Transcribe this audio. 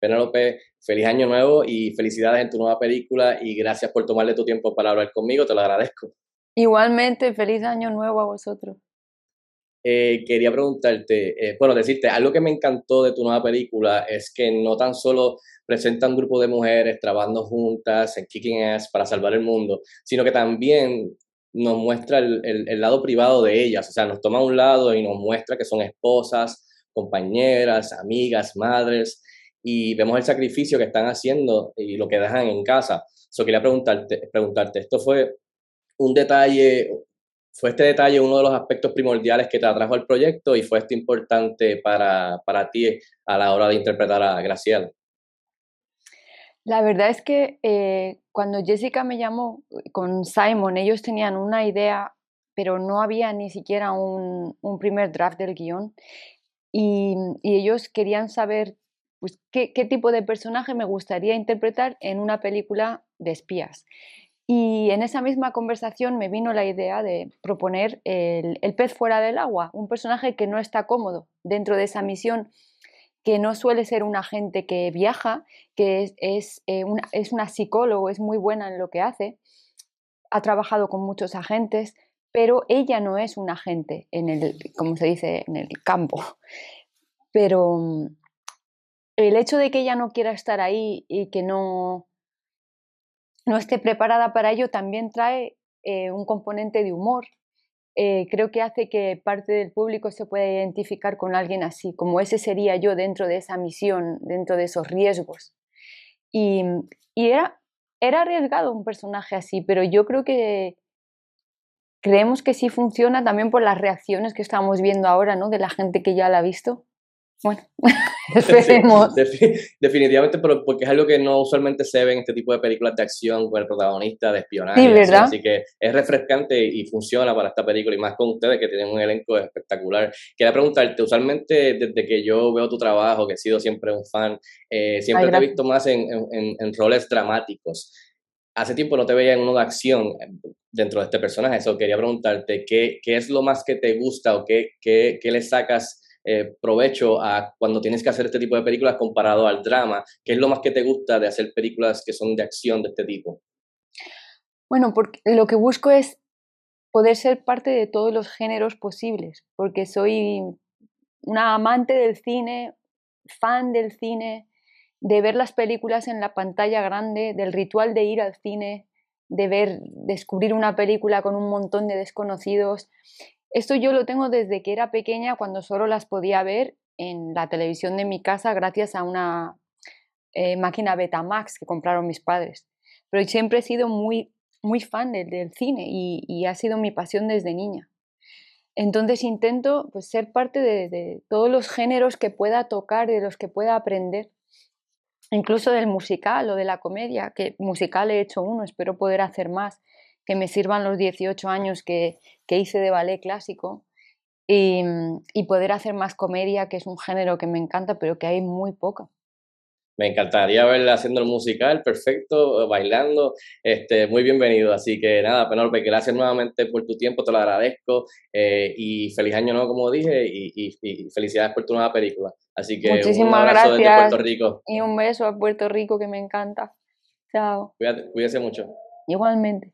Penélope, feliz año nuevo y felicidades en tu nueva película y gracias por tomarle tu tiempo para hablar conmigo, te lo agradezco. Igualmente, feliz año nuevo a vosotros. Eh, quería preguntarte, eh, bueno, decirte, algo que me encantó de tu nueva película es que no tan solo presenta un grupo de mujeres trabajando juntas en Kicking Ass para salvar el mundo, sino que también nos muestra el, el, lado privado de ellas, o sea, nos toma un lado y nos muestra que son esposas, compañeras, amigas, madres, y vemos el sacrificio que están haciendo y lo que dejan en casa. So, quería preguntarte, preguntarte, ¿esto fue un detalle, fue este detalle uno de los aspectos primordiales que te atrajo al proyecto y fue esto importante para, para ti a la hora de interpretar a Graciela? La verdad es que eh, cuando Jessica me llamó con Simon, ellos tenían una idea, pero no había ni siquiera un, un primer draft del guion. Y, y, ellos querían saber pues, qué, tipo de personaje me gustaría interpretar en una película de espías. Y en esa misma conversación me vino la idea de proponer el, pez fuera del agua, un personaje que no está cómodo dentro de esa misión, que no suele ser un agente que viaja, que es, es, eh, una, es una psicólogo, es muy buena en lo que hace, ha trabajado con muchos agentes, pero ella no es un agente en el, como se dice, en el campo. Pero mm, el hecho de que ella no quiera estar ahí y que no, no esté preparada para ello también trae eh, un componente de humor. Eh, creo que hace que parte del público se pueda identificar con alguien así, como ese sería yo dentro de esa misión, dentro de esos riesgos. Y, era, era arriesgado un personaje así, pero yo creo que creemos que sí funciona también por las reacciones que estamos viendo ahora, ¿no? De la gente que ya la ha visto. Bueno, esperemos. definitivamente, pero porque es algo que no usualmente se ve en este tipo de películas de acción con el protagonista de espionaje. Sí, ¿verdad? Así que es refrescante y funciona para esta película y más con ustedes que tienen un elenco espectacular. Quería preguntarte, usualmente desde que yo veo tu trabajo, que he sido siempre un fan, eh, siempre te he visto más en, en, en, roles dramáticos. Hace tiempo no te veía en uno de acción eh, dentro de este personaje, eso quería preguntarte, ¿qué, qué es lo más que te gusta o qué, qué, qué le sacas? Eh, provecho a cuando tienes que hacer este tipo de películas comparado al drama? ¿Qué es lo más que te gusta de hacer películas que son de acción de este tipo? Bueno, porque lo que busco es poder ser parte de todos los géneros posibles, porque soy una amante del cine, fan del cine, de ver las películas en la pantalla grande, del ritual de ir al cine, de ver, descubrir una película con un montón de desconocidos esto yo lo tengo desde que era pequeña, cuando solo las podía ver en la televisión de mi casa gracias a una eh, máquina Betamax que compraron mis padres. Pero siempre he sido muy, muy fan del, cine y, ha sido mi pasión desde niña. Entonces intento pues, ser parte de, de todos los géneros que pueda tocar, de los que pueda aprender incluso del musical o de la comedia, que musical he hecho uno, espero poder hacer más, que me sirvan los 18 años que, hice de ballet clásico y, poder hacer más comedia, que es un género que me encanta, pero que hay muy poca. Me encantaría verla haciendo el musical, perfecto, bailando, este, muy bienvenido. Así que nada, Penelope, gracias nuevamente por tu tiempo, te lo agradezco eh, y feliz año nuevo, como dije, y, felicidades por tu nueva película. Así que Muchísimas un abrazo gracias. desde Puerto Rico. Y un beso a Puerto Rico que me encanta. Chao. Cuídate, cuídese mucho. Igualmente.